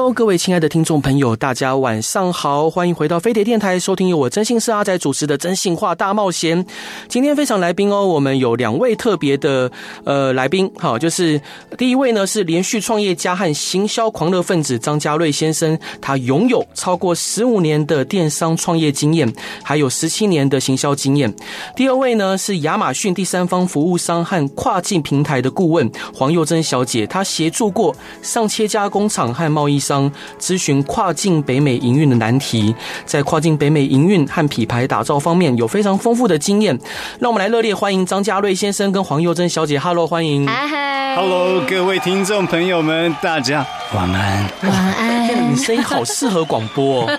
Hello，各位亲爱的听众朋友，大家晚上好，欢迎回到飞碟电台，收听由我征信社阿仔主持的《征信话大冒险》。今天非常来宾哦，我们有两位特别的呃来宾，好，就是第一位呢是连续创业家和行销狂热分子张家瑞先生，他拥有超过十五年的电商创业经验，还有十七年的行销经验。第二位呢是亚马逊第三方服务商和跨境平台的顾问黄又珍小姐，她协助过上千家工厂和贸易商咨询跨境北美营运的难题，在跨境北美营运和品牌打造方面有非常丰富的经验。让我们来热烈欢迎张家瑞先生跟黄佑珍小姐。Hello，欢迎。嗨嗨，Hello，各位听众朋友们，大家晚安。晚安。你声音好适合广播哦，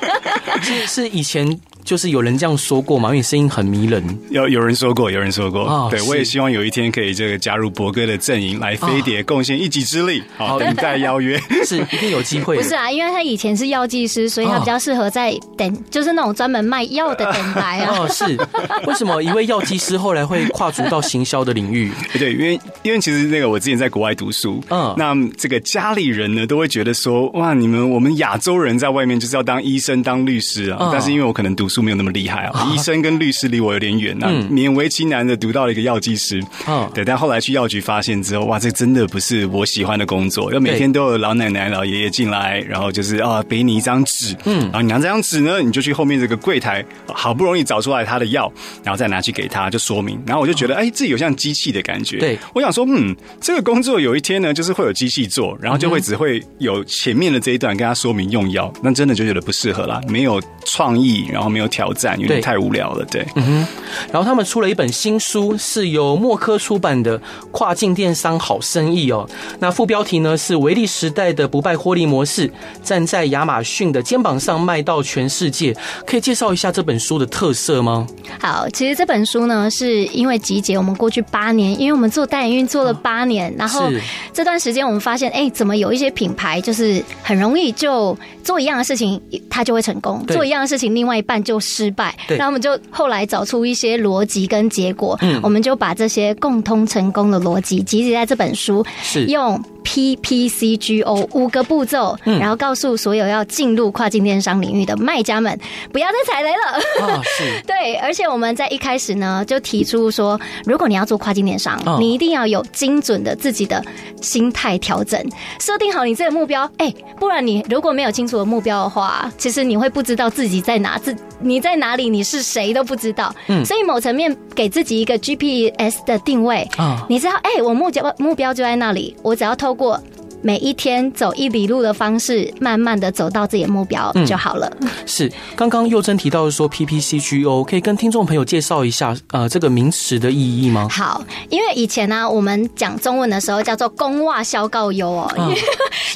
是是以前。就是有人这样说过嘛，因为你声音很迷人。有有人说过，有人说过。哦、对，我也希望有一天可以这个加入博哥的阵营，来飞碟贡献一己之力。哦、好，等待邀约，是一定有机会。不是啊，因为他以前是药剂师，所以他比较适合在等，哦、就是那种专门卖药的等待啊。哦，是。为什么一位药剂师后来会跨足到行销的领域？对，因为因为其实那个我之前在国外读书，嗯，那这个家里人呢都会觉得说，哇，你们我们亚洲人在外面就是要当医生、当律师啊。嗯、但是因为我可能读书没有那么厉害啊。医生跟律师离我有点远，那勉为其难的读到了一个药剂师。嗯，对，但后来去药局发现之后，哇，这真的不是我喜欢的工作。要每天都有老奶奶、老爷爷进来，然后就是啊，给你一张纸，嗯，然后你拿这张纸呢，你就去后面这个柜台，好不容易找出来他的药，然后再拿去给他，就说明。然后我就觉得，哎，自己有像机器的感觉。对，我想说，嗯，这个工作有一天呢，就是会有机器做，然后就会只会有前面的这一段跟他说明用药，那真的就觉得不适合啦，没有创意，然后没有挑战，有点太无聊了，对。嗯哼，然后他们出了一本新书，是由默科出版的《跨境电商好生意》哦。那副标题呢是“维利时代的不败获利模式，站在亚马逊的肩膀上卖到全世界”。可以介绍一下这本书的特色吗？好，其实这本书呢，是因为集结我们过去八年，因为我们做代营运做了八年，然后这段时间我们发现，哎，怎么有一些品牌就是很容易就做一样的事情，它就会成功；做一样的事情，另外一半就失败。那我们就后来找出一些逻辑跟结果，嗯，我们就把这些共通成功的逻辑集结在这本书，是用。P P C G O 五个步骤，然后告诉所有要进入跨境电商领域的卖家们，不要再踩雷了。啊，是。对，而且我们在一开始呢，就提出说，如果你要做跨境电商，你一定要有精准的自己的心态调整，设定好你这个目标。哎，不然你如果没有清楚的目标的话，其实你会不知道自己在哪，自你在哪里，你是谁都不知道。嗯，所以某层面给自己一个 G P S 的定位。啊，你知道，哎，我目标目标就在那里，我只要透不过。每一天走一里路的方式，慢慢的走到自己的目标就好了。嗯、是，刚刚佑珍提到说 PPCGO，可以跟听众朋友介绍一下呃这个名词的意义吗？好，因为以前呢、啊，我们讲中文的时候叫做公外消告忧哦，因为、啊、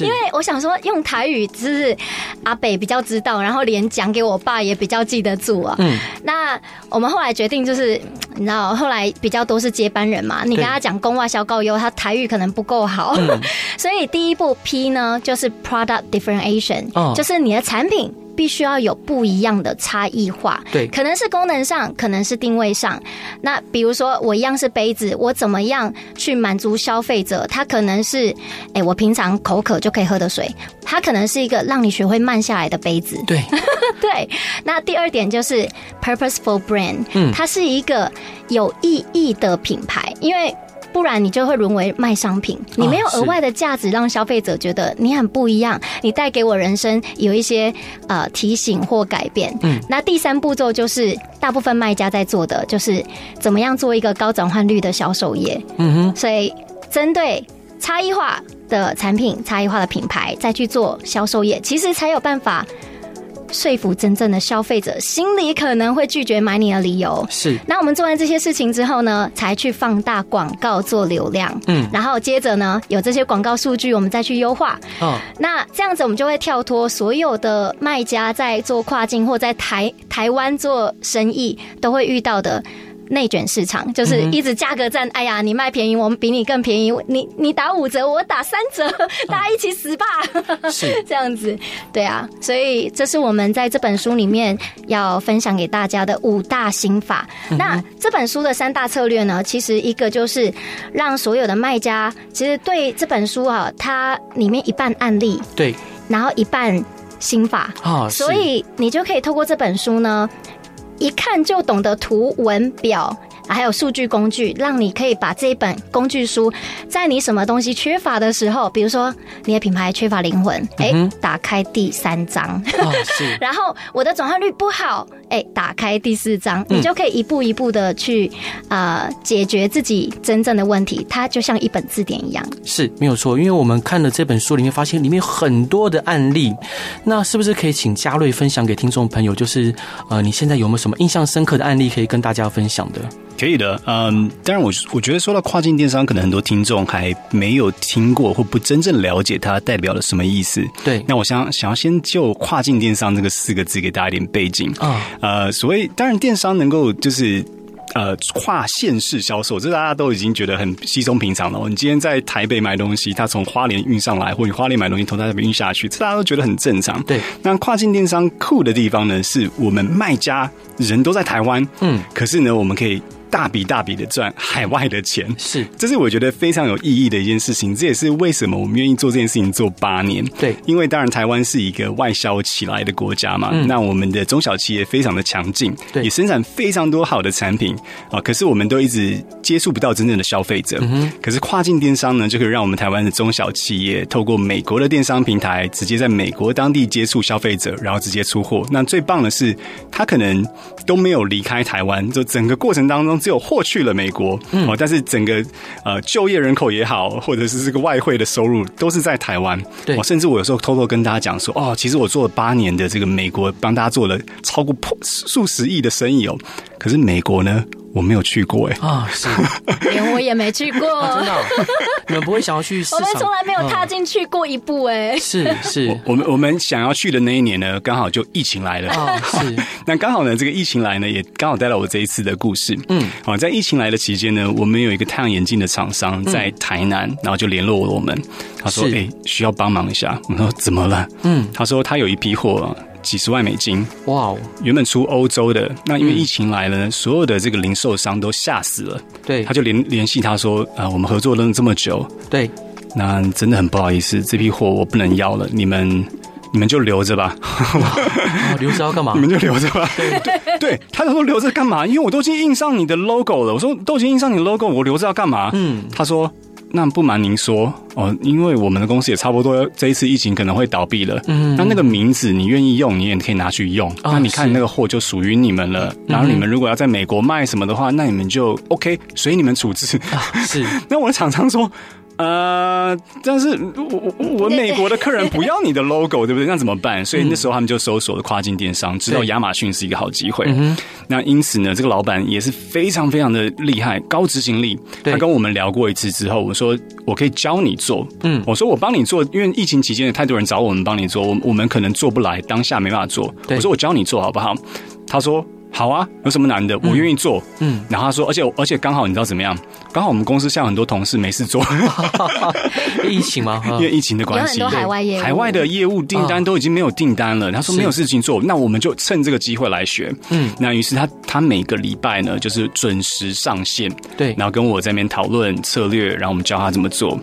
因为我想说用台语就是阿北比较知道，然后连讲给我爸也比较记得住啊。嗯，那我们后来决定就是你知道，后来比较多是接班人嘛，你跟他讲公外消告忧，他台语可能不够好，嗯、所以。第一步 P 呢，就是 Product Differentiation，、oh. 就是你的产品必须要有不一样的差异化。对，可能是功能上，可能是定位上。那比如说，我一样是杯子，我怎么样去满足消费者？它可能是，哎、欸，我平常口渴就可以喝的水，它可能是一个让你学会慢下来的杯子。对，对。那第二点就是 Purposeful Brand，嗯，它是一个有意义的品牌，因为。不然你就会沦为卖商品，你没有额外的价值让消费者觉得你很不一样，你带给我人生有一些呃提醒或改变。嗯，那第三步骤就是大部分卖家在做的，就是怎么样做一个高转换率的销售业。嗯哼，所以针对差异化的产品、差异化的品牌再去做销售业，其实才有办法说服真正的消费者心里可能会拒绝买你的理由。是。那我们做完这些事情之后呢，才去放大广告做流量。嗯。然后接着呢，有这些广告数据，我们再去优化。哦。那这样子，我们就会跳脱所有的卖家在做跨境或在台台湾做生意都会遇到的。内卷市场就是一直价格战，哎呀，你卖便宜，我们比你更便宜，你你打五折，我打三折，大家一起死吧，是。这样子，对啊，所以这是我们在这本书里面要分享给大家的五大心法。那这本书的三大策略呢，其实一个就是让所有的卖家，其实对这本书啊，它里面一半案例，对，然后一半心法。啊，所以你就可以透过这本书呢。一看就懂得图文表。还有数据工具，让你可以把这一本工具书，在你什么东西缺乏的时候，比如说你的品牌缺乏灵魂，哎、嗯，打开第三章。然后我的转换率不好，哎，打开第四章，你就可以一步一步的去啊、呃、解决自己真正的问题。它就像一本字典一样，是没有错。因为我们看了这本书里面，发现里面有很多的案例。那是不是可以请嘉瑞分享给听众朋友？就是呃，你现在有没有什么印象深刻的案例可以跟大家分享的？可以的，嗯，当然我我觉得说到跨境电商，可能很多听众还没有听过或不真正了解它代表了什么意思。对，那我想想要先就跨境电商这个四个字给大家一点背景啊。呃，所谓当然电商能够就是呃跨县市销售，这大家都已经觉得很稀松平常了。你今天在台北买东西，他从花莲运上来，或者你花莲买东西从台北运下去，这大家都觉得很正常。对，那跨境电商酷的地方呢，是我们卖家人都在台湾，嗯，可是呢，我们可以。大笔大笔的赚海外的钱，是，这是我觉得非常有意义的一件事情。这也是为什么我们愿意做这件事情做八年。对，因为当然台湾是一个外销起来的国家嘛，嗯、那我们的中小企业非常的强劲，对，也生产非常多好的产品啊。可是我们都一直接触不到真正的消费者。嗯。可是跨境电商呢，就可以让我们台湾的中小企业透过美国的电商平台，直接在美国当地接触消费者，然后直接出货。那最棒的是，他可能都没有离开台湾，就整个过程当中。只有获去了美国，嗯，但是整个呃就业人口也好，或者是这个外汇的收入都是在台湾。对，甚至我有时候偷偷跟大家讲说，哦，其实我做了八年的这个美国，帮大家做了超过破数十亿的生意哦。可是美国呢？我没有去过哎啊，是，连我也没去过，真的，你们不会想要去？我们从来没有踏进去过一步哎，是是，我们我们想要去的那一年呢，刚好就疫情来了。啊，是，那刚好呢，这个疫情来呢，也刚好带来我这一次的故事，嗯，好，在疫情来的期间呢，我们有一个太阳眼镜的厂商在台南，然后就联络我们，他说，哎，需要帮忙一下，我说怎么了？嗯，他说他有一批货。几十万美金，哇哦！原本出欧洲的，那因为疫情来了，所有的这个零售商都吓死了。对，他就联联系他说：“啊，我们合作了这么久，对，那真的很不好意思，这批货我不能要了，你们你们就留着吧。留着要干嘛？你们就留着吧。对对，对，他说留着干嘛？因为我都已经印上你的 logo 了。我说都已经印上你的 logo，我留着要干嘛？嗯，他说。那不瞒您说哦，因为我们的公司也差不多这一次疫情可能会倒闭了。嗯，那那个名字你愿意用，你也可以拿去用。哦、那你看那个货就属于你们了。然后你们如果要在美国卖什么的话，那你们就 OK，随你们处置。啊、是。那我常常说。呃，但是我我我美国的客人不要你的 logo，对不对？那怎么办？所以那时候他们就搜索了跨境电商，知道亚马逊是一个好机会。那因此呢，这个老板也是非常非常的厉害，高执行力。他跟我们聊过一次之后，我说我可以教你做。嗯，我说我帮你做，因为疫情期间有太多人找我们帮你做，我我们可能做不来，当下没办法做。我说我教你做好不好？他说。好啊，有什么难的？我愿意做。嗯，然后他说，而且而且刚好你知道怎么样？刚好我们公司像很多同事没事做，疫情吗？因为疫情的关系，有海外业务，海外的业务订单都已经没有订单了。他说没有事情做，那我们就趁这个机会来学。嗯，那于是他他每个礼拜呢，就是准时上线，对，然后跟我在那边讨论策略，然后我们教他怎么做。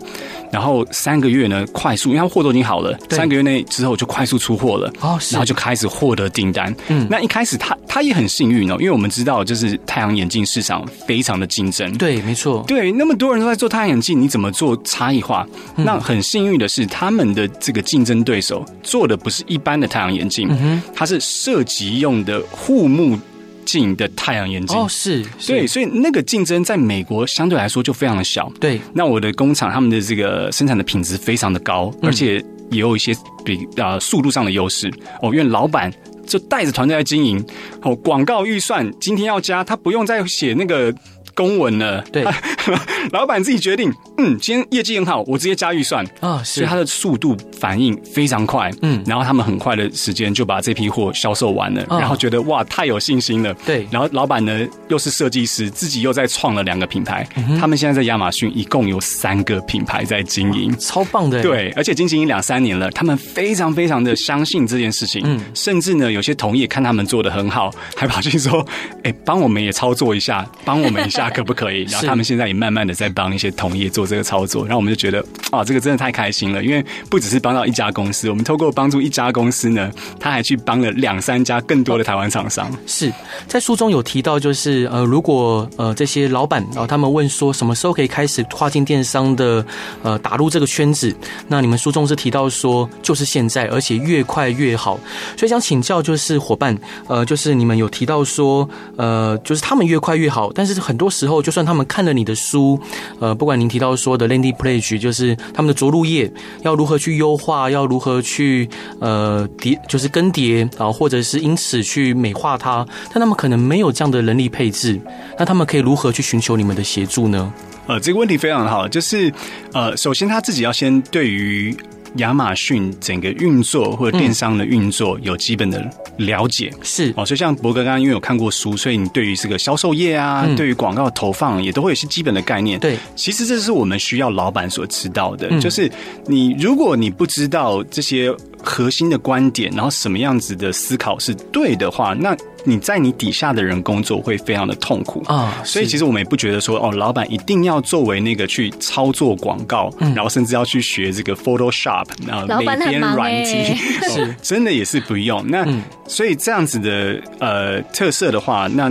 然后三个月呢，快速，因为他货都已经好了，三个月内之后就快速出货了。哦，然后就开始获得订单。嗯，那一开始他他也很幸运哦，因为我们知道，就是太阳眼镜市场非常的竞争。对，没错。对，那么多人都在做太阳眼镜，你怎么做差异化？嗯、那很幸运的是，他们的这个竞争对手做的不是一般的太阳眼镜，它是射击用的护目镜的太阳眼镜哦，是，对，所以那个竞争在美国相对来说就非常的小。对，那我的工厂他们的这个生产的品质非常的高，而且也有一些比啊速度上的优势哦，因为老板就带着团队来经营。哦，广告预算今天要加，他不用再写那个。公文了，对，老板自己决定，嗯，今天业绩很好，我直接加预算。啊，所以他的速度反应非常快，嗯，然后他们很快的时间就把这批货销售完了，然后觉得哇，太有信心了，对，然后老板呢又是设计师，自己又在创了两个品牌，他们现在在亚马逊一共有三个品牌在经营，超棒的，对，而且已经经营两三年了，他们非常非常的相信这件事情，嗯，甚至呢有些同业看他们做的很好，还跑去说，哎，帮我们也操作一下，帮我们一下。那可不可以？然后他们现在也慢慢的在帮一些同业做这个操作，然后我们就觉得啊，这个真的太开心了，因为不只是帮到一家公司，我们透过帮助一家公司呢，他还去帮了两三家更多的台湾厂商。是在书中有提到，就是呃，如果呃这些老板然后，他们问说什么时候可以开始跨境电商的呃打入这个圈子，那你们书中是提到说就是现在，而且越快越好。所以想请教就是伙伴，呃，就是你们有提到说呃，就是他们越快越好，但是很多。时候，就算他们看了你的书，呃，不管您提到说的 landing page，就是他们的着陆页要如何去优化，要如何去呃叠，就是更迭啊，或者是因此去美化它，但他们可能没有这样的人力配置，那他们可以如何去寻求你们的协助呢？呃，这个问题非常好，就是呃，首先他自己要先对于。亚马逊整个运作或者电商的运作有基本的了解，嗯、是哦，所以像博哥刚刚因为有看过书，所以你对于这个销售业啊，嗯、对于广告投放也都会有些基本的概念。对，其实这是我们需要老板所知道的，嗯、就是你如果你不知道这些。核心的观点，然后什么样子的思考是对的话，那你在你底下的人工作会非常的痛苦啊。所以其实我们也不觉得说哦，老板一定要作为那个去操作广告，嗯、然后甚至要去学这个 Photoshop，然后美编软体，是 真的也是不用。那、嗯、所以这样子的呃特色的话，那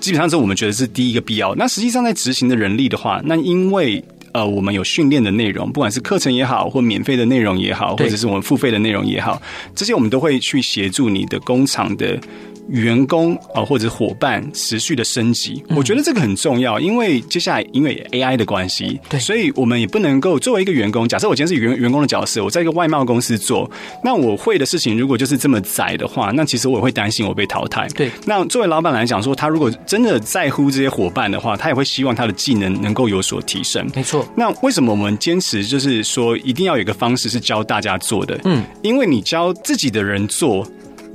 基本上是我们觉得是第一个必要。那实际上在执行的人力的话，那因为。呃，我们有训练的内容，不管是课程也好，或免费的内容也好，或者是我们付费的内容也好，这些我们都会去协助你的工厂的。员工啊，或者伙伴持续的升级，我觉得这个很重要，因为接下来因为 AI 的关系，对，所以我们也不能够作为一个员工。假设我今天是员员工的角色，我在一个外贸公司做，那我会的事情如果就是这么窄的话，那其实我也会担心我被淘汰。对，那作为老板来讲，说他如果真的在乎这些伙伴的话，他也会希望他的技能能够有所提升。没错。那为什么我们坚持就是说一定要有一个方式是教大家做的？嗯，因为你教自己的人做。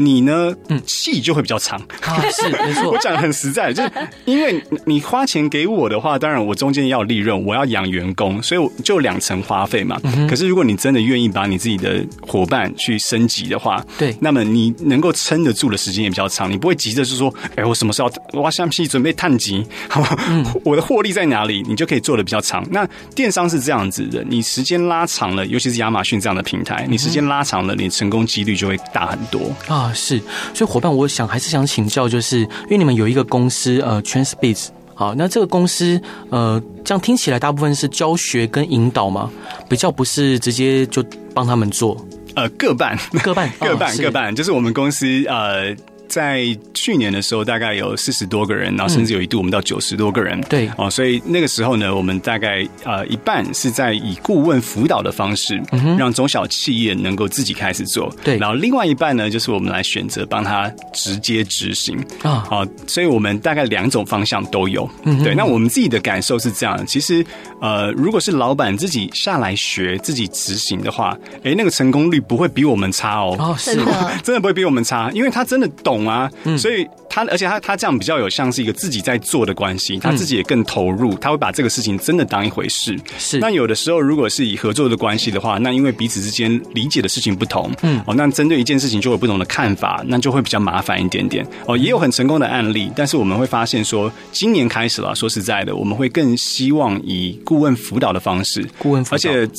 你呢？嗯，气就会比较长。啊，是没错。我讲的很实在，就是因为你花钱给我的话，当然我中间要利润，我要养员工，所以我就两层花费嘛。嗯、可是如果你真的愿意把你自己的伙伴去升级的话，对，那么你能够撑得住的时间也比较长。你不会急着是说，哎，我什么时候挖橡皮准备探级？好吧，嗯、我的获利在哪里？你就可以做的比较长。那电商是这样子的，你时间拉长了，尤其是亚马逊这样的平台，你时间拉长了，你成功几率就会大很多啊。是，所以伙伴，我想还是想请教，就是因为你们有一个公司，呃，Transbiz，好，那这个公司，呃，这样听起来大部分是教学跟引导嘛？比较不是直接就帮他们做，呃，各半，各半，各半，各半，就是我们公司，呃。在去年的时候，大概有四十多个人，然后甚至有一度我们到九十多个人。嗯、对哦，所以那个时候呢，我们大概呃一半是在以顾问辅导的方式，让中小企业能够自己开始做。对，然后另外一半呢，就是我们来选择帮他直接执行啊。好，所以我们大概两种方向都有。嗯，对。那我们自己的感受是这样，其实呃，如果是老板自己下来学、自己执行的话，哎，那个成功率不会比我们差哦。哦，是的，真的不会比我们差，因为他真的懂。懂啊，所以他而且他他这样比较有像是一个自己在做的关系，他自己也更投入，他会把这个事情真的当一回事。是，那有的时候如果是以合作的关系的话，那因为彼此之间理解的事情不同，嗯，哦，那针对一件事情就有不同的看法，那就会比较麻烦一点点。哦，也有很成功的案例，但是我们会发现说，今年开始了，说实在的，我们会更希望以顾问辅导的方式，顾问辅导，而且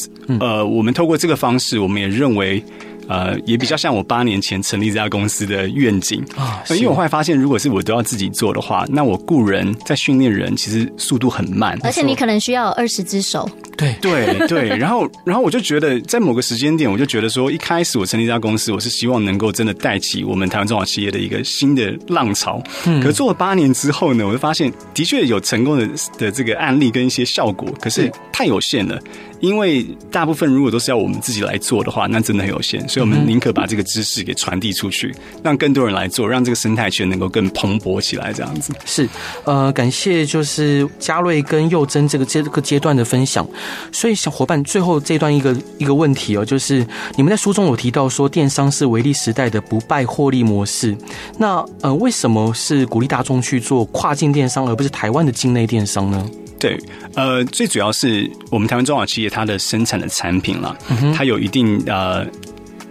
呃，我们透过这个方式，我们也认为。呃，也比较像我八年前成立这家公司的愿景啊，因为我后来发现，如果是我都要自己做的话，那我雇人在训练人，其实速度很慢，而且你可能需要二十只手。对对对，然后然后我就觉得，在某个时间点，我就觉得说，一开始我成立这家公司，我是希望能够真的带起我们台湾中小企业的一个新的浪潮。嗯，可是做了八年之后呢，我就发现，的确有成功的的这个案例跟一些效果，可是太有限了。因为大部分如果都是要我们自己来做的话，那真的很有限，所以我们宁可把这个知识给传递出去，让更多人来做，让这个生态圈能够更蓬勃起来。这样子是呃，感谢就是嘉瑞跟佑珍这个这个阶段的分享。所以小伙伴最后这段一个一个问题哦，就是你们在书中有提到说电商是维利时代的不败获利模式，那呃为什么是鼓励大众去做跨境电商，而不是台湾的境内电商呢？对，呃，最主要是我们台湾中小企业它的生产的产品了，它有一定呃。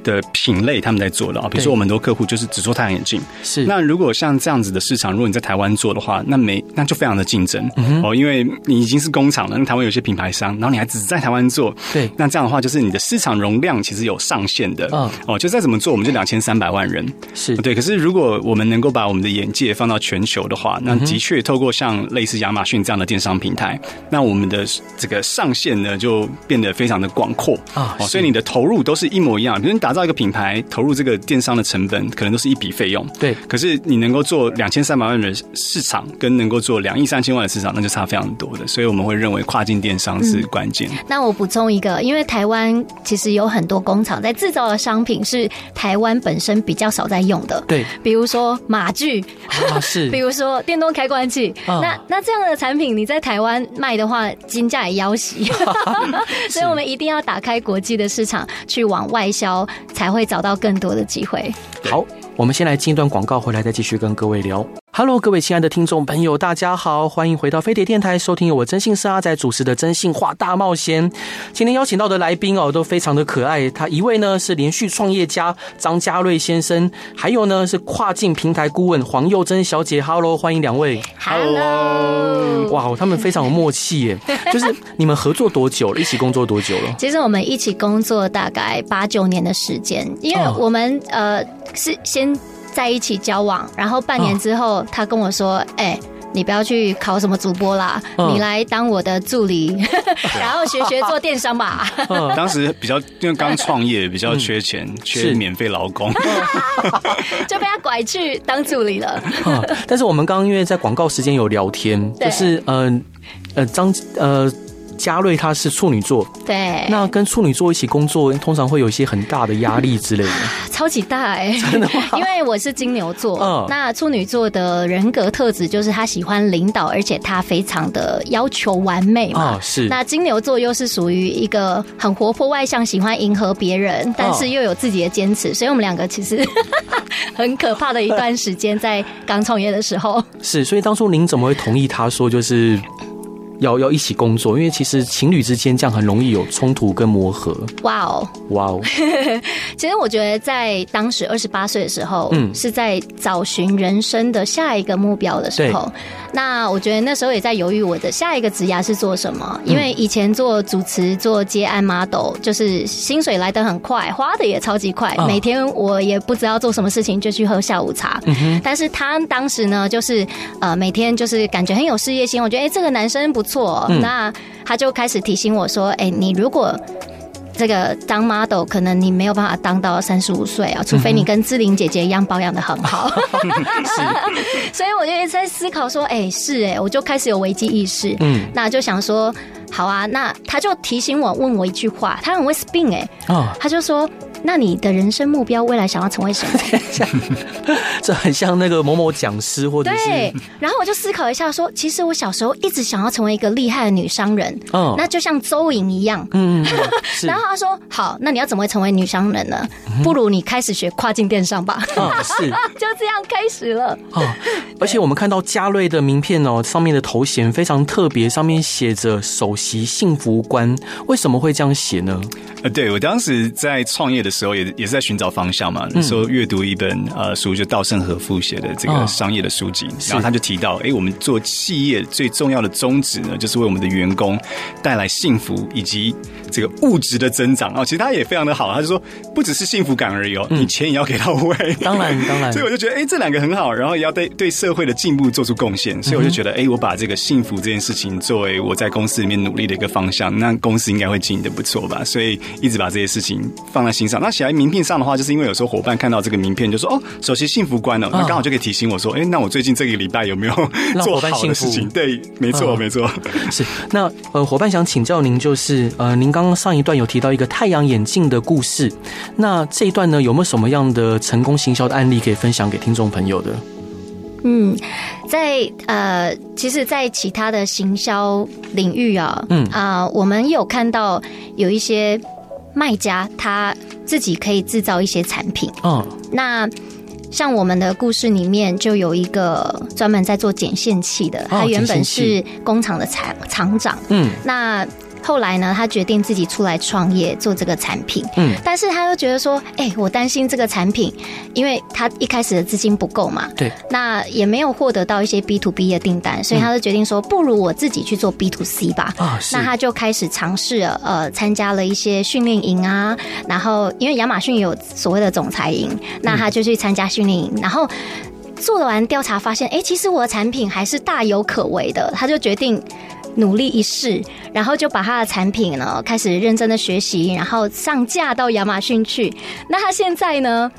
的品类他们在做的啊，比如说我们很多客户就是只做太阳眼镜，是。那如果像这样子的市场，如果你在台湾做的话，那没那就非常的竞争哦，嗯、因为你已经是工厂了。那台湾有些品牌商，然后你还只在台湾做，对。那这样的话，就是你的市场容量其实有上限的，嗯，哦，就再怎么做，我们就两千三百万人，是对。可是如果我们能够把我们的眼界放到全球的话，那的确透过像类似亚马逊这样的电商平台，那我们的这个上限呢就变得非常的广阔啊。哦，所以你的投入都是一模一样，比如你打造一个品牌。投入这个电商的成本可能都是一笔费用，对。可是你能够做两千三百万的市场，跟能够做两亿三千万的市场，那就差非常多的。所以我们会认为跨境电商是关键。嗯。那我补充一个，因为台湾其实有很多工厂在制造的商品是台湾本身比较少在用的，对。比如说马具，啊、是。比如说电动开关器，啊、那那这样的产品你在台湾卖的话，金价也要死。所以我们一定要打开国际的市场，去往外销，才会找到更多的机会。好，我们先来进一段广告，回来再继续跟各位聊。Hello，各位亲爱的听众朋友，大家好，欢迎回到飞碟电台，收听由我征信社阿仔主持的《真性话大冒险》。今天邀请到的来宾哦，都非常的可爱。他一位呢是连续创业家张嘉瑞先生，还有呢是跨境平台顾问黄佑珍小姐。Hello，欢迎两位。Hello，哇，他们非常有默契耶。就是你们合作多久了？一起工作多久了？其实我们一起工作大概八九年的时间，因为我们、哦、呃是先。在一起交往，然后半年之后，他跟我说：“哎、欸，你不要去考什么主播啦，嗯、你来当我的助理，然后学学做电商吧。嗯”当时比较因为刚创业，比较缺钱，嗯、缺免费劳工，就被他拐去当助理了。嗯、但是我们刚刚因为在广告时间有聊天，就是嗯呃张呃。呃嘉瑞他是处女座，对，那跟处女座一起工作，通常会有一些很大的压力之类的，超级大哎、欸，真的吗？因为我是金牛座，嗯，那处女座的人格特质就是他喜欢领导，而且他非常的要求完美嘛，哦、是。那金牛座又是属于一个很活泼外向，喜欢迎合别人，但是又有自己的坚持，所以我们两个其实 很可怕的一段时间，在刚创业的时候。是，所以当初您怎么会同意他说就是？要要一起工作，因为其实情侣之间这样很容易有冲突跟磨合。哇哦，哇哦！其实我觉得在当时二十八岁的时候，嗯，是在找寻人生的下一个目标的时候。那我觉得那时候也在犹豫我的下一个职涯是做什么，因为以前做主持、做接案 model，就是薪水来得很快，花的也超级快。每天我也不知道做什么事情，就去喝下午茶。但是他当时呢，就是呃每天就是感觉很有事业心，我觉得哎这个男生不错。那他就开始提醒我说：“哎，你如果……”这个当 model 可能你没有办法当到三十五岁啊，除非你跟志玲姐姐一样保养的很好。是，所以我就一直在思考说，哎，是哎，我就开始有危机意识。嗯，那就想说，好啊，那他就提醒我，问我一句话，他很会 spin 哎，哦，他就说。那你的人生目标未来想要成为什么？这很像那个某某讲师，或者是对。然后我就思考一下，说，其实我小时候一直想要成为一个厉害的女商人，哦，那就像周莹一样，嗯。然后他说：“好，那你要怎么会成为女商人呢？不如你开始学跨境电商吧。”哦，是，就这样开始了。哦，而且我们看到嘉瑞的名片哦，上面的头衔非常特别，上面写着“首席幸福官”，为什么会这样写呢？呃，对我当时在创业的时候也也是在寻找方向嘛。那时候阅读一本呃书，就稻盛和夫写的这个商业的书籍，然后他就提到，哎，我们做企业最重要的宗旨呢，就是为我们的员工带来幸福以及这个物质的增长哦。其实他也非常的好，他就说不只是幸福感而已哦，你钱也要给到位。当然，当然。所以我就觉得，哎，这两个很好，然后也要对对社会的进步做出贡献。所以我就觉得，哎，我把这个幸福这件事情作为我在公司里面努力的一个方向，那公司应该会经营的不错吧。所以。一直把这些事情放在心上。那写在名片上的话，就是因为有时候伙伴看到这个名片，就说：“哦，首席幸福官哦，那刚好就可以提醒我说，哎，那我最近这个礼拜有没有做好的事情？对，没错，没错。是那呃，伙伴想请教您，就是呃，您刚刚上一段有提到一个太阳眼镜的故事，那这一段呢，有没有什么样的成功行销的案例可以分享给听众朋友的？嗯，在呃，其实，在其他的行销领域啊，嗯啊、呃，我们有看到有一些卖家他自己可以制造一些产品。哦，那像我们的故事里面就有一个专门在做剪线器的，他原本是工厂的厂厂长。嗯，那。后来呢，他决定自己出来创业做这个产品。嗯，但是他又觉得说，哎、欸，我担心这个产品，因为他一开始的资金不够嘛。对。那也没有获得到一些 B to B 的订单，所以他就决定说，不如我自己去做 B to C 吧。那他就开始尝试了，呃，参加了一些训练营啊。然后，因为亚马逊有所谓的总裁营，那他就去参加训练营。然后做完调查，发现，哎、欸，其实我的产品还是大有可为的。他就决定。努力一试，然后就把他的产品呢开始认真的学习，然后上架到亚马逊去。那他现在呢，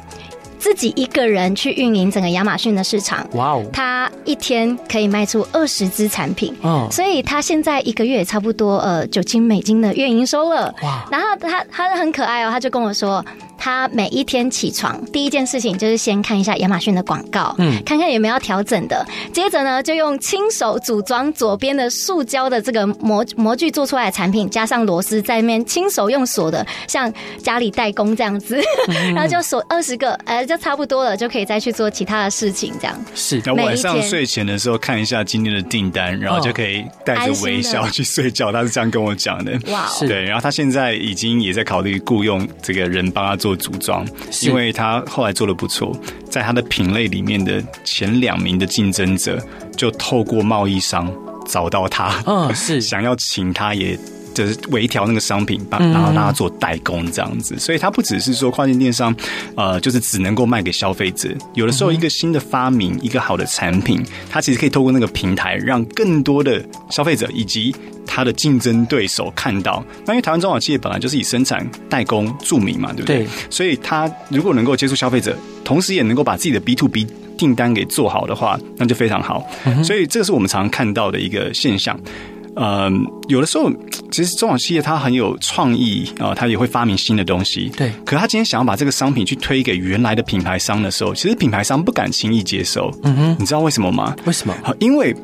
自己一个人去运营整个亚马逊的市场。哇哦！他一天可以卖出二十支产品。哦，所以他现在一个月也差不多呃九千美金的月营收了。哇！然后他他很可爱哦，他就跟我说。他每一天起床第一件事情就是先看一下亚马逊的广告，嗯，看看有没有要调整的。接着呢，就用亲手组装左边的塑胶的这个模模具做出来的产品，加上螺丝在那边亲手用锁的，像家里代工这样子，嗯、然后就锁二十个，哎，就差不多了，就可以再去做其他的事情，这样。是，那晚上睡前的时候看一下今天的订单，然后就可以带着微笑去睡觉。他是这样跟我讲的。哇，是对。然后他现在已经也在考虑雇佣这个人帮他做。组装，因为他后来做的不错，在他的品类里面的前两名的竞争者，就透过贸易商找到他，嗯，是 想要请他也就是微调那个商品，帮然后让他做代工这样子，所以它不只是说跨境电商，呃，就是只能够卖给消费者，有的时候一个新的发明，一个好的产品，它其实可以透过那个平台，让更多的消费者以及。它的竞争对手看到，那因为台湾中小企业本来就是以生产代工著名嘛，对不对？对。所以它如果能够接触消费者，同时也能够把自己的 B to B 订单给做好的话，那就非常好。嗯、所以这个是我们常常看到的一个现象。呃，有的时候其实中小企业它很有创意啊，它也会发明新的东西。对。可是他今天想要把这个商品去推给原来的品牌商的时候，其实品牌商不敢轻易接受。嗯哼。你知道为什么吗？为什么？因为。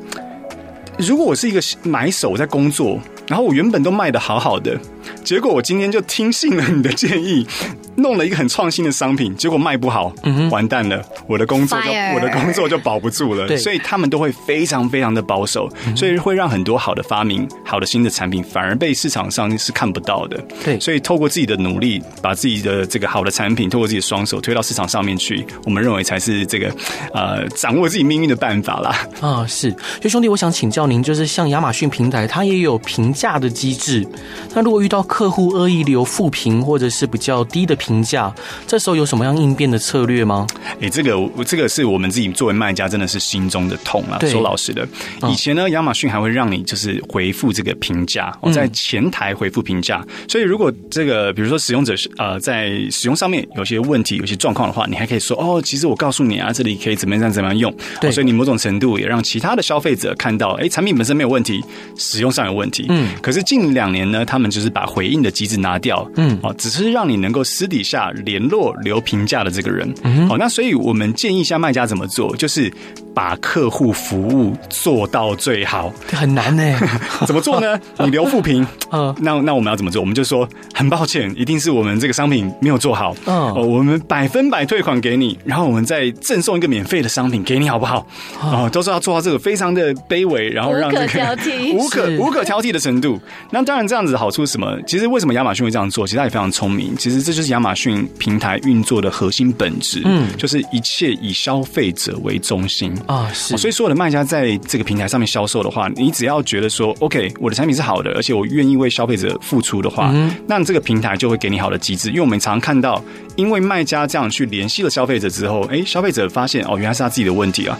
如果我是一个买手在工作，然后我原本都卖的好好的。结果我今天就听信了你的建议，弄了一个很创新的商品，结果卖不好，嗯，完蛋了，我的工作就我的工作就保不住了。所以他们都会非常非常的保守，所以会让很多好的发明、好的新的产品反而被市场上是看不到的。对，所以透过自己的努力，把自己的这个好的产品，透过自己的双手推到市场上面去，我们认为才是这个呃掌握自己命运的办法啦。啊，是，所以兄弟，我想请教您，就是像亚马逊平台，它也有评价的机制，那如果遇到客户恶意留负评或者是比较低的评价，这时候有什么样应变的策略吗？哎、欸，这个这个是我们自己作为卖家真的是心中的痛啊。说老实的，以前呢，亚马逊还会让你就是回复这个评价，我在前台回复评价。所以如果这个比如说使用者呃在使用上面有些问题、有些状况的话，你还可以说哦，其实我告诉你啊，这里可以怎么样怎么样用。对，所以你某种程度也让其他的消费者看到，哎、欸，产品本身没有问题，使用上有问题。嗯，可是近两年呢，他们就是把回应的机制拿掉，嗯，哦，只是让你能够私底下联络留评价的这个人，嗯，好，那所以我们建议一下卖家怎么做，就是。把客户服务做到最好，很难呢。怎么做呢？你留负评，嗯，那那我们要怎么做？我们就说很抱歉，一定是我们这个商品没有做好，嗯，哦我们百分百退款给你，然后我们再赠送一个免费的商品给你，好不好？哦，都是要做到这个非常的卑微，然后让这个无可 无可挑剔的程度。那当然，这样子的好处是什么？其实为什么亚马逊会这样做？其实他也非常聪明。其实这就是亚马逊平台运作的核心本质，嗯，就是一切以消费者为中心。啊，是，所以所有的卖家在这个平台上面销售的话，你只要觉得说，OK，我的产品是好的，而且我愿意为消费者付出的话，嗯、那这个平台就会给你好的机制。因为我们常常看到，因为卖家这样去联系了消费者之后，哎，消费者发现哦，原来是他自己的问题啊，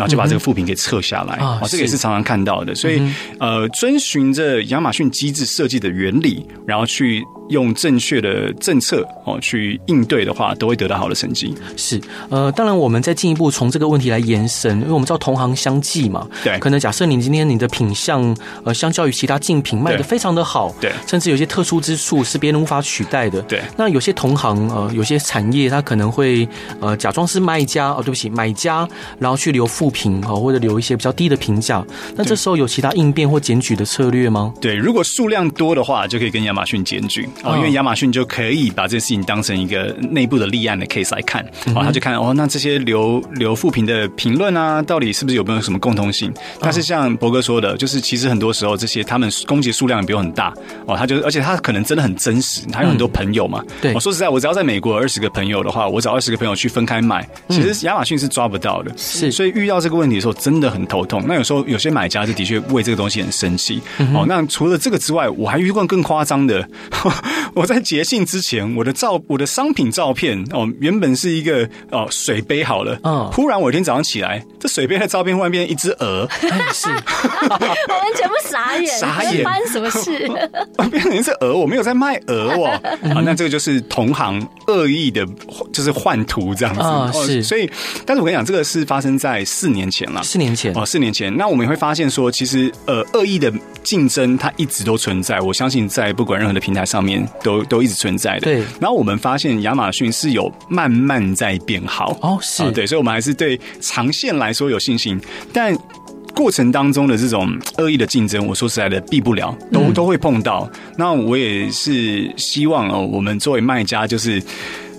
然后就把这个负评给撤下来啊，这个也是常常看到的。所以，呃，遵循着亚马逊机制设计的原理，然后去。用正确的政策哦去应对的话，都会得到好的成绩。是，呃，当然我们再进一步从这个问题来延伸，因为我们知道同行相忌嘛，对，可能假设你今天你的品相呃，相较于其他竞品卖的非常的好，对，甚至有些特殊之处是别人无法取代的，对。那有些同行呃，有些产业它可能会呃假装是卖家哦，对不起，买家，然后去留负评哦，或者留一些比较低的评价。那这时候有其他应变或检举的策略吗？对，如果数量多的话，就可以跟亚马逊检举哦，因为亚马逊就可以把这件事情当成一个内部的立案的 case 来看，然哦，他就看哦，那这些留留负评的评论啊，到底是不是有没有什么共通性？但是像博哥说的，就是其实很多时候这些他们攻击数量也不用很大哦，他就而且他可能真的很真实，他有很多朋友嘛。对，我说实在，我只要在美国二十个朋友的话，我找二十个朋友去分开买，其实亚马逊是抓不到的。是，所以遇到这个问题的时候，真的很头痛。那有时候有些买家就的确为这个东西很生气。哦，那除了这个之外，我还遇过更夸张的。我在节庆之前，我的照我的商品照片哦，原本是一个哦水杯好了，嗯，忽然我一天早上起来，这水杯的照片忽然变成一只鹅，是，我们全部傻眼，傻眼，发生什么事？变成一只鹅，我没有在卖鹅哦，啊，那这个就是同行恶意的，就是换图这样子，哦，是，所以，但是我跟你讲，这个是发生在四年前了，四年前。哦，四年前，那我们也会发现说，其实呃，恶意的竞争它一直都存在，我相信在不管任何的平台上面都都一直存在的。对，然后我们发现亚马逊是有慢慢在变好。哦，是、啊、对，所以我们还是对长线来说有信心，但过程当中的这种恶意的竞争，我说实在的避不了，都都会碰到。嗯、那我也是希望哦，我们作为卖家就是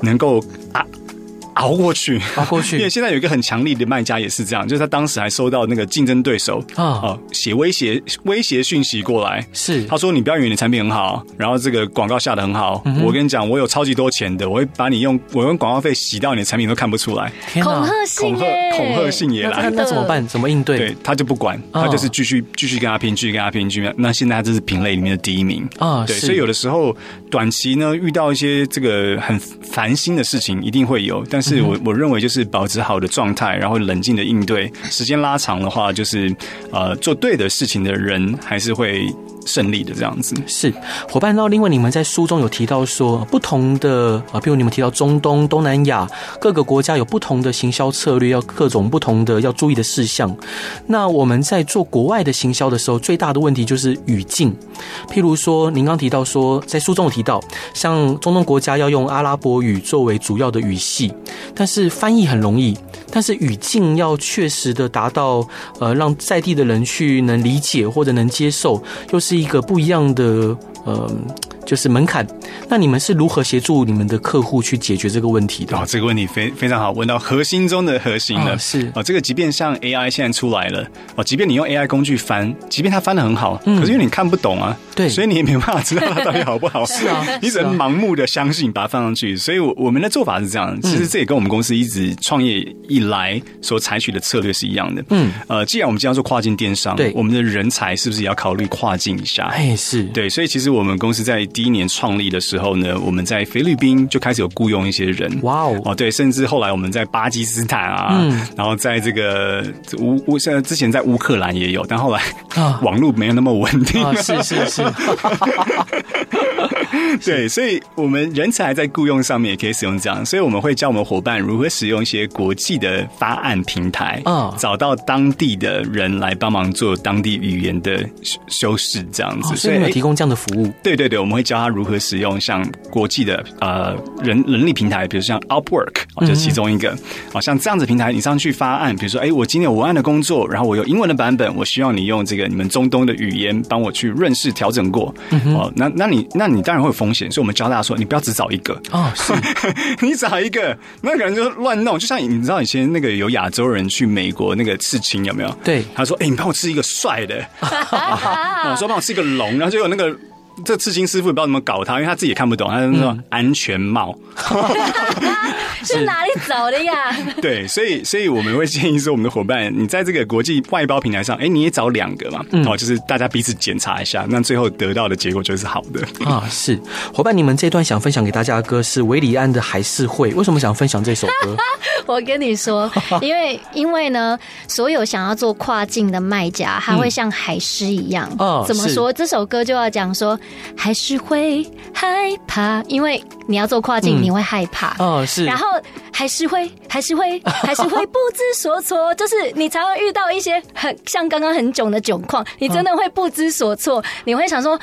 能够啊。熬过去，熬过去。因为现在有一个很强力的卖家也是这样，就是他当时还收到那个竞争对手啊。写威胁威胁讯息过来，是。他说，你不要以为你的产品很好，然后这个广告下的很好，嗯、我跟你讲，我有超级多钱的，我会把你用我用广告费洗到你的产品都看不出来。恐吓性，恐吓恐吓性也来，那怎么办？怎么应对？对，他就不管，他就是继续继续跟他拼，继续跟他拼，继续。那现在他这是品类里面的第一名。啊，对，所以有的时候短期呢遇到一些这个很烦心的事情，一定会有，但是我我认为。就是保持好的状态，然后冷静的应对。时间拉长的话，就是呃，做对的事情的人还是会。胜利的这样子是伙伴。那另外，你们在书中有提到说，不同的啊，比如你们提到中东、东南亚各个国家有不同的行销策略，要各种不同的要注意的事项。那我们在做国外的行销的时候，最大的问题就是语境。譬如说，您刚提到说，在书中有提到，像中东国家要用阿拉伯语作为主要的语系，但是翻译很容易，但是语境要确实的达到呃，让在地的人去能理解或者能接受，又是。是一个不一样的，嗯。就是门槛，那你们是如何协助你们的客户去解决这个问题的？哦，这个问题非非常好，问到核心中的核心了。哦、是哦，这个即便像 AI 现在出来了，哦，即便你用 AI 工具翻，即便它翻的很好，嗯，可是因为你看不懂啊，对，所以你也没办法知道它到底好不好。是啊，你只能盲目的相信，把它放上去。所以，我我们的做法是这样。其实这也跟我们公司一直创业以来所采取的策略是一样的。嗯，呃，既然我们今天做跨境电商，对，我们的人才是不是也要考虑跨境一下？哎，是对。所以，其实我们公司在第一年创立的时候呢，我们在菲律宾就开始有雇佣一些人。哇哦，哦对，甚至后来我们在巴基斯坦啊，嗯，然后在这个乌乌，现在之前在乌克兰也有，但后来啊，网络没有那么稳定。啊，是是是。对，所以我们人才在雇佣上面也可以使用这样，所以我们会教我们伙伴如何使用一些国际的发案平台，啊，找到当地的人来帮忙做当地语言的修饰，这样子。所以，我们提供这样的服务。对对对，我们会教他如何使用像国际的呃人人力平台，比如像 Upwork，就是其中一个。啊，像这样子平台，你上去发案，比如说，哎，我今天有文案的工作，然后我有英文的版本，我希望你用这个你们中东的语言帮我去润饰调整过。哦，那那你那你当然会有风险，所以我们教大家说，你不要只找一个哦，是你找一个，那个人就乱弄。就像你知道以前那个有亚洲人去美国那个刺青有没有？对，他说，哎，你帮我刺一个帅的，我 说帮我刺一个龙，然后就有那个。这刺青师傅也不知道怎么搞他，因为他自己也看不懂。他就说安全帽，是哪里找的呀？对，所以所以我们会建议说，我们的伙伴，你在这个国际外包平台上，哎，你也找两个嘛，嗯、哦，就是大家彼此检查一下，那最后得到的结果就是好的啊。是伙伴，你们这段想分享给大家的歌是韦礼安的《还是会》，为什么想分享这首歌？我跟你说，因为因为呢，所有想要做跨境的卖家，他会像海狮一样。哦、嗯，怎么说？这首歌就要讲说，还是会害怕，因为你要做跨境，嗯、你会害怕。哦，是。然后还是会，还是会，还是会不知所措。就是你才会遇到一些很像刚刚很囧的窘况，你真的会不知所措。你会想说，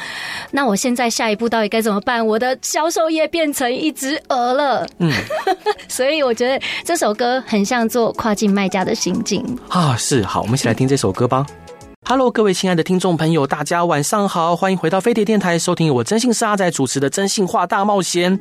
那我现在下一步到底该怎么办？我的销售业变成一只鹅了。嗯，所以我觉得这首歌很像做跨境卖家的心境啊。是，好，我们一起来听这首歌吧。Hello，各位亲爱的听众朋友，大家晚上好，欢迎回到飞碟电台，收听我真心是阿仔主持的《真心话大冒险》。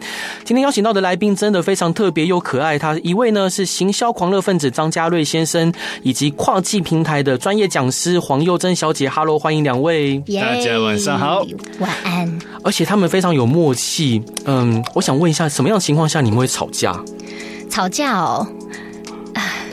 今天邀请到的来宾真的非常特别又可爱，他一位呢是行销狂热分子张家瑞先生，以及跨境平台的专业讲师黄又珍小姐。Hello，欢迎两位大家晚上好，晚安。而且他们非常有默契。嗯，我想问一下，什么样的情况下你们会吵架？吵架哦。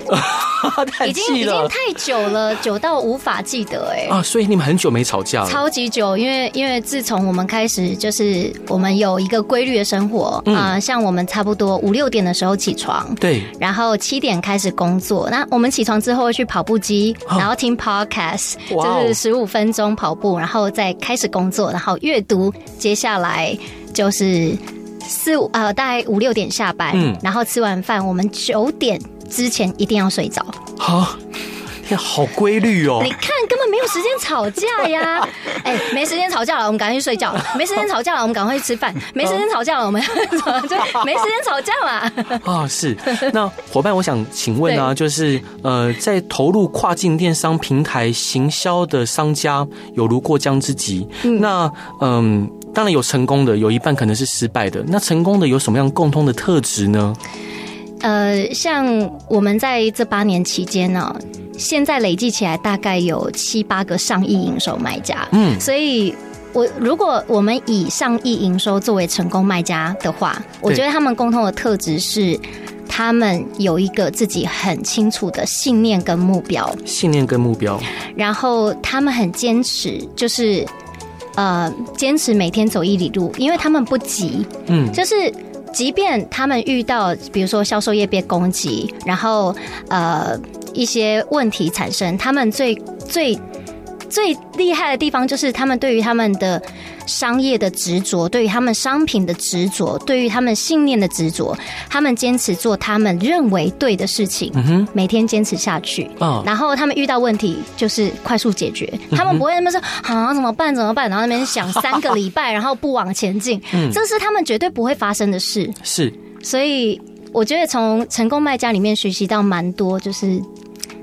已经已经太久了，久到无法记得哎、欸、啊！所以你们很久没吵架了，超级久。因为因为自从我们开始，就是我们有一个规律的生活啊、嗯呃，像我们差不多五六点的时候起床，对，然后七点开始工作。那我们起床之后会去跑步机，然后听 podcast，、哦、就是十五分钟跑步，然后再开始工作，然后阅读。接下来就是四五呃，大概五六点下班，嗯，然后吃完饭，我们九点。之前一定要睡着。好，天，好规律哦！你看，根本没有时间吵架呀！哎，没时间吵架了，我们赶快去睡觉；没时间吵架了，我们赶快去吃饭；没时间吵架了，我们 就没时间吵架嘛。啊，是。那伙伴，我想请问啊，就是呃，在投入跨境电商平台行销的商家，有如过江之鲫。嗯、那嗯，当然有成功的，有一半可能是失败的。那成功的有什么样共通的特质呢？呃，像我们在这八年期间呢，现在累计起来大概有七八个上亿营收卖家。嗯，所以我如果我们以上亿营收作为成功卖家的话，我觉得他们共同的特质是，他们有一个自己很清楚的信念跟目标。信念跟目标，然后他们很坚持，就是呃，坚持每天走一里路，因为他们不急。嗯，就是。即便他们遇到，比如说销售业被攻击，然后呃一些问题产生，他们最最最厉害的地方就是他们对于他们的。商业的执着，对于他们商品的执着，对于他们信念的执着，他们坚持做他们认为对的事情，嗯，每天坚持下去，哦，然后他们遇到问题就是快速解决，他们不会那么说啊怎么办怎么办，然后那边想三个礼拜，然后不往前进，嗯，这是他们绝对不会发生的事，是，所以我觉得从成功卖家里面学习到蛮多，就是。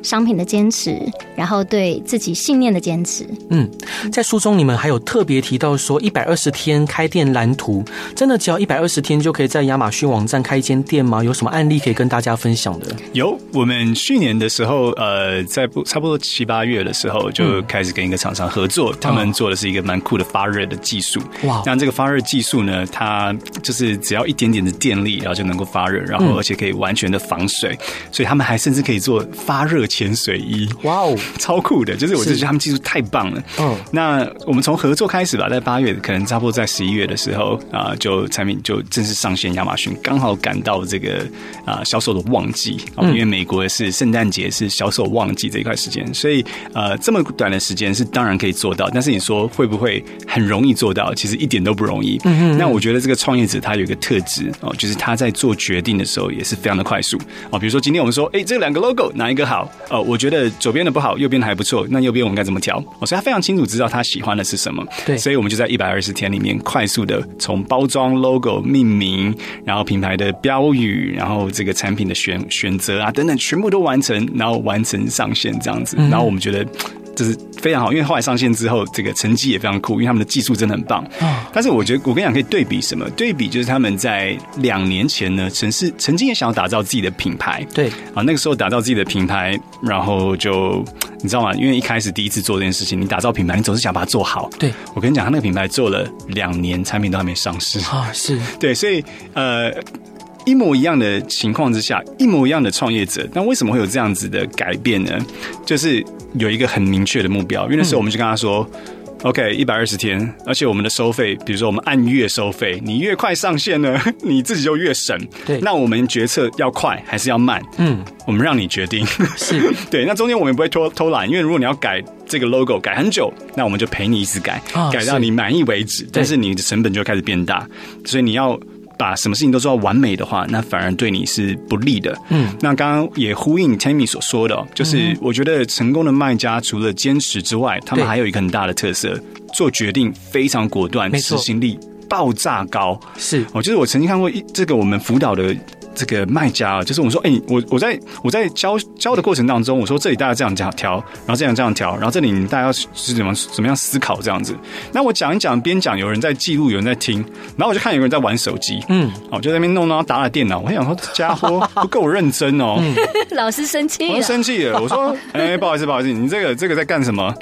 商品的坚持，然后对自己信念的坚持。嗯，在书中你们还有特别提到说，一百二十天开店蓝图，真的只要一百二十天就可以在亚马逊网站开一间店吗？有什么案例可以跟大家分享的？有，我们去年的时候，呃，在不差不多七八月的时候就开始跟一个厂商合作，嗯、他们做的是一个蛮酷的发热的技术。哇，那这个发热技术呢，它就是只要一点点的电力，然后就能够发热，然后而且可以完全的防水，嗯、所以他们还甚至可以做发热。潜水衣，哇哦，超酷的！就是我就觉得他们技术太棒了。嗯，那我们从合作开始吧，在八月，可能差不多在十一月的时候啊，就产品就正式上线亚马逊，刚好赶到这个啊销售的旺季啊，因为美国是圣诞节是销售旺季这一块时间，所以呃这么短的时间是当然可以做到，但是你说会不会很容易做到？其实一点都不容易。嗯嗯。那我觉得这个创业者他有一个特质哦，就是他在做决定的时候也是非常的快速哦。比如说今天我们说，哎，这两个 logo 哪一个好？呃，我觉得左边的不好，右边的还不错。那右边我们该怎么调？所以他非常清楚知道他喜欢的是什么。对，所以我们就在一百二十天里面快速的从包装、logo、命名，然后品牌的标语，然后这个产品的选选择啊等等，全部都完成，然后完成上线这样子。然后我们觉得。就是非常好，因为后来上线之后，这个成绩也非常酷，因为他们的技术真的很棒。但是我觉得，我跟你讲，可以对比什么？对比就是他们在两年前呢，曾是曾经也想要打造自己的品牌。对啊，那个时候打造自己的品牌，然后就你知道吗？因为一开始第一次做这件事情，你打造品牌，你总是想把它做好。对，我跟你讲，他那个品牌做了两年，产品都还没上市啊，是对，所以呃。一模一样的情况之下，一模一样的创业者，那为什么会有这样子的改变呢？就是有一个很明确的目标，因为那时候我们就跟他说。嗯 OK，一百二十天，而且我们的收费，比如说我们按月收费，你越快上线呢，你自己就越省。对，那我们决策要快还是要慢？嗯，我们让你决定。是，对，那中间我们也不会偷偷懒，因为如果你要改这个 logo 改很久，那我们就陪你一直改，哦、改到你满意为止。但是你的成本就开始变大，所以你要。把什么事情都做到完美的话，那反而对你是不利的。嗯，那刚刚也呼应 Tammy 所说的，就是我觉得成功的卖家除了坚持之外，他们还有一个很大的特色，做决定非常果断，执行力爆炸高。是，我就是我曾经看过一这个我们辅导的。这个卖家啊，就是我说，哎、欸，我我在我在教教的过程当中，我说这里大家这样这样调，然后这样这样调，然后这里大家是怎么怎么样思考这样子。那我讲一讲，边讲有人在记录，有人在听，然后我就看有人在玩手机，嗯，我就在那边弄弄打打电脑。我想说，这 家伙不够认真哦，嗯、老师生气了，我生气了。我说，哎、欸，不好意思，不好意思，你这个这个在干什么？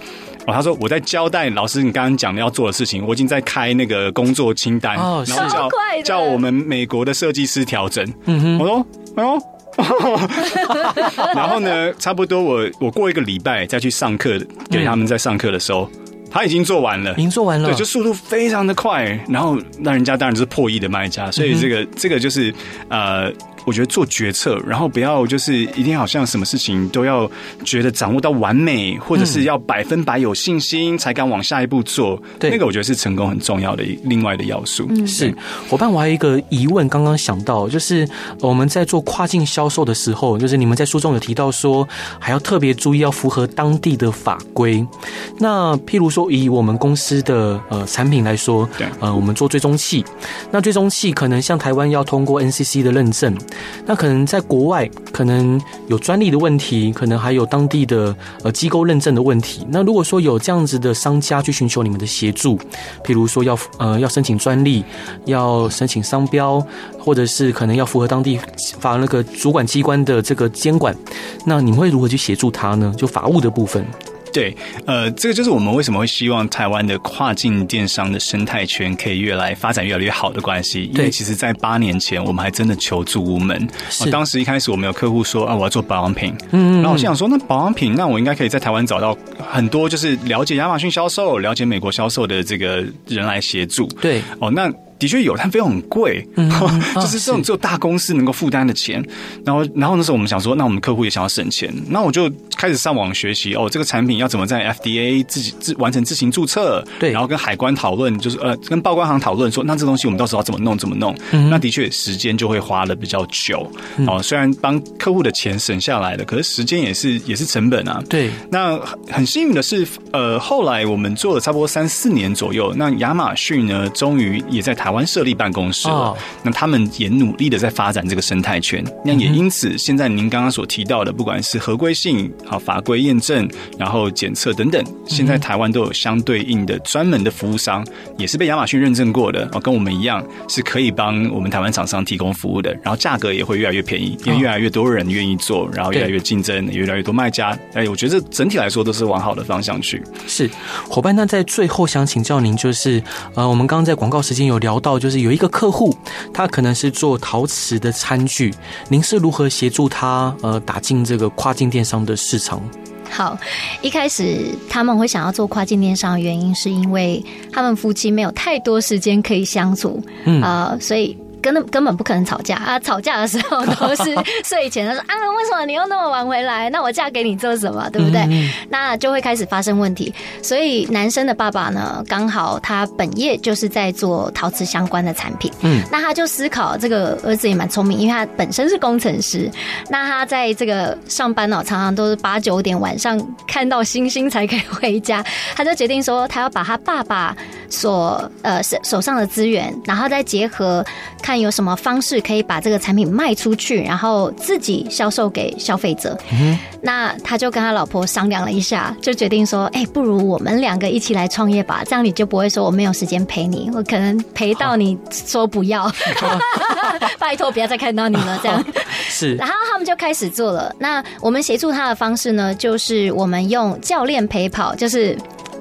哦，他说我在交代老师，你刚刚讲的要做的事情，我已经在开那个工作清单，哦、然后叫叫我们美国的设计师调整。嗯哼，我说，哎呦，然后呢，差不多我我过一个礼拜再去上课，给他们在上课的时候，他已经做完了，已经做完了，对，就速度非常的快，然后那人家当然是破亿的卖家，所以这个这个就是呃。我觉得做决策，然后不要就是一定好像什么事情都要觉得掌握到完美，或者是要百分百有信心才敢往下一步做。对，那个我觉得是成功很重要的另外的要素。嗯，是伙伴，我还有一个疑问，刚刚想到就是我们在做跨境销售的时候，就是你们在书中有提到说还要特别注意要符合当地的法规。那譬如说以我们公司的呃产品来说，对，呃，我们做追踪器，那追踪器可能像台湾要通过 NCC 的认证。那可能在国外，可能有专利的问题，可能还有当地的呃机构认证的问题。那如果说有这样子的商家去寻求你们的协助，譬如说要呃要申请专利，要申请商标，或者是可能要符合当地法那个主管机关的这个监管，那你们会如何去协助他呢？就法务的部分。对，呃，这个就是我们为什么会希望台湾的跨境电商的生态圈可以越来发展越来越好的关系。因为其实，在八年前，我们还真的求助无门。是，当时一开始我们有客户说啊，我要做保养品，嗯，然后我心想说，那保养品，那我应该可以在台湾找到很多就是了解亚马逊销售、了解美国销售的这个人来协助。对，哦，那。的确有，但费用很贵，嗯，就是这种只有大公司能够负担的钱。然后，然后那时候我们想说，那我们客户也想要省钱，那我就开始上网学习哦，这个产品要怎么在 FDA 自己自完成自行注册，对，然后跟海关讨论，就是呃，跟报关行讨论说，那这东西我们到时候要怎么弄，怎么弄？嗯，那的确时间就会花的比较久。哦，虽然帮客户的钱省下来了，可是时间也是也是成本啊。对，那很幸运的是，呃，后来我们做了差不多三四年左右，那亚马逊呢，终于也在台。台湾设立办公室了，那他们也努力的在发展这个生态圈。那也因此，现在您刚刚所提到的，不管是合规性、好法规验证，然后检测等等，现在台湾都有相对应的专门的服务商，也是被亚马逊认证过的哦，跟我们一样是可以帮我们台湾厂商提供服务的。然后价格也会越来越便宜，因为越来越多人愿意做，然后越来越竞争，越来越多卖家。哎，我觉得整体来说都是往好的方向去。是伙伴，那在最后想请教您，就是呃，我们刚刚在广告时间有聊。到就是有一个客户，他可能是做陶瓷的餐具，您是如何协助他呃打进这个跨境电商的市场？好，一开始他们会想要做跨境电商的原因，是因为他们夫妻没有太多时间可以相处，嗯啊、呃，所以。根本根本不可能吵架啊！吵架的时候都是 睡前。他说啊，为什么你又那么晚回来？那我嫁给你做什么？对不对？嗯、那就会开始发生问题。所以男生的爸爸呢，刚好他本业就是在做陶瓷相关的产品。嗯，那他就思考，这个儿子也蛮聪明，因为他本身是工程师。那他在这个上班呢，常常都是八九点晚上看到星星才可以回家。他就决定说，他要把他爸爸所呃手手上的资源，然后再结合。看有什么方式可以把这个产品卖出去，然后自己销售给消费者。嗯，那他就跟他老婆商量了一下，就决定说：“哎，不如我们两个一起来创业吧，这样你就不会说我没有时间陪你，我可能陪到你说不要，拜托不要再看到你了。”这样 是。然后他们就开始做了。那我们协助他的方式呢，就是我们用教练陪跑，就是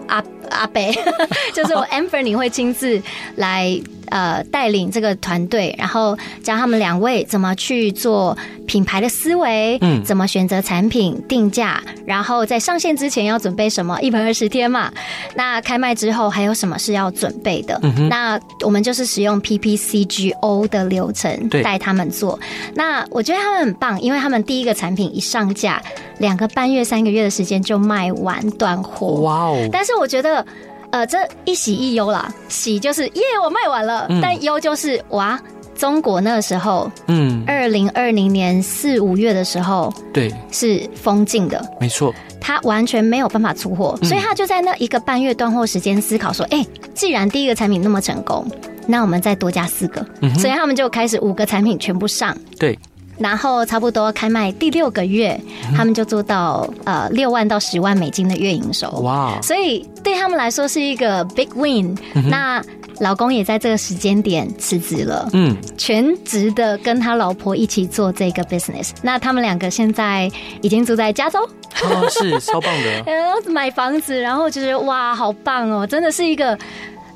阿阿北，就是我 Anthony 会亲自来。呃带领这个团队，然后教他们两位怎么去做品牌的思维，嗯，怎么选择产品定价，然后在上线之前要准备什么，一百二十天嘛。那开卖之后还有什么是要准备的？嗯哼，那我们就是使用 PPCGO 的流程带他们做。那我觉得他们很棒，因为他们第一个产品一上架，两个半月、三个月的时间就卖完断货。哇哦！但是我觉得。呃，这一喜一忧啦，喜就是耶，我卖完了，嗯、但忧就是哇，中国那个时候，嗯，二零二零年四五月的时候，对，是封禁的，没错，他完全没有办法出货，所以他就在那一个半月断货时间思考说，哎、欸，既然第一个产品那么成功，那我们再多加四个，嗯、所以他们就开始五个产品全部上，对。然后差不多开卖第六个月，他们就做到呃六万到十万美金的月营收。哇！所以对他们来说是一个 big win。那老公也在这个时间点辞职了，嗯，全职的跟他老婆一起做这个 business。那他们两个现在已经住在加州，哦，是超棒的。然 后买房子，然后就觉得哇，好棒哦，真的是一个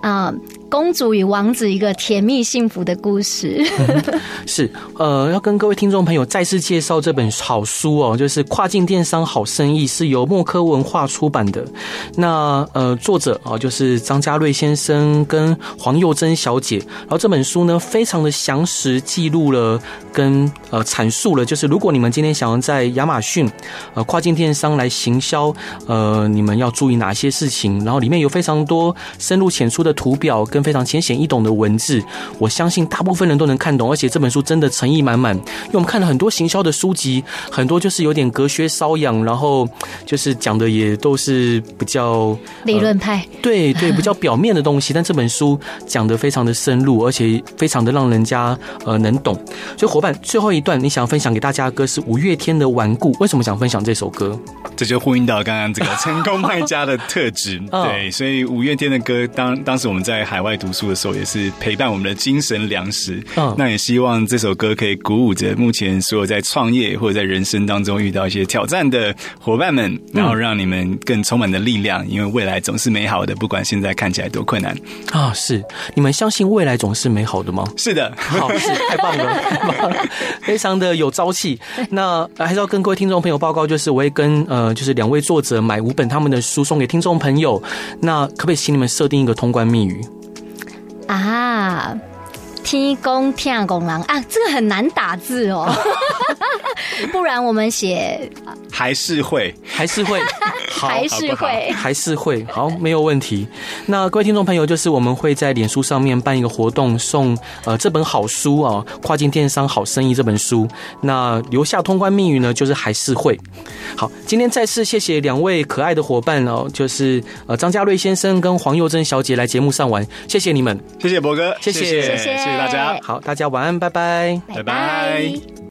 啊。呃公主与王子一个甜蜜幸福的故事。是呃，要跟各位听众朋友再次介绍这本好书哦，就是《跨境电商好生意》，是由墨科文化出版的。那呃，作者啊，就是张家瑞先生跟黄又珍小姐。然后这本书呢，非常的详实记录了跟呃阐述了，就是如果你们今天想要在亚马逊呃跨境电商来行销，呃，你们要注意哪些事情？然后里面有非常多深入浅出的图表跟。非常浅显易懂的文字，我相信大部分人都能看懂，而且这本书真的诚意满满。因为我们看了很多行销的书籍，很多就是有点隔靴搔痒，然后就是讲的也都是比较理论派，呃、对对，比较表面的东西。但这本书讲的非常的深入，而且非常的让人家呃能懂。所以伙伴，最后一段你想分享给大家的歌是五月天的《顽固》，为什么想分享这首歌？这就呼应到刚刚这个成功卖家的特质。对，所以五月天的歌，当当时我们在海外。读书的时候也是陪伴我们的精神粮食。嗯，那也希望这首歌可以鼓舞着目前所有在创业或者在人生当中遇到一些挑战的伙伴们，然后让你们更充满的力量，因为未来总是美好的，不管现在看起来多困难啊！是你们相信未来总是美好的吗？是的，好，是太棒了，非常的有朝气。那还是要跟各位听众朋友报告，就是我会跟呃，就是两位作者买五本他们的书送给听众朋友。那可不可以请你们设定一个通关密语？啊，天公听公狼啊，这个很难打字哦，不然我们写还是会，还是会。还是会，还是会，好，没有问题。那各位听众朋友，就是我们会在脸书上面办一个活动，送呃这本好书啊，《跨境电商好生意》这本书。那留下通关密语呢，就是还是会。好，今天再次谢谢两位可爱的伙伴哦，就是呃张家瑞先生跟黄佑珍小姐来节目上玩，谢谢你们，谢谢博哥，谢谢，谢谢，谢谢大家。好，大家晚安，拜拜，拜拜。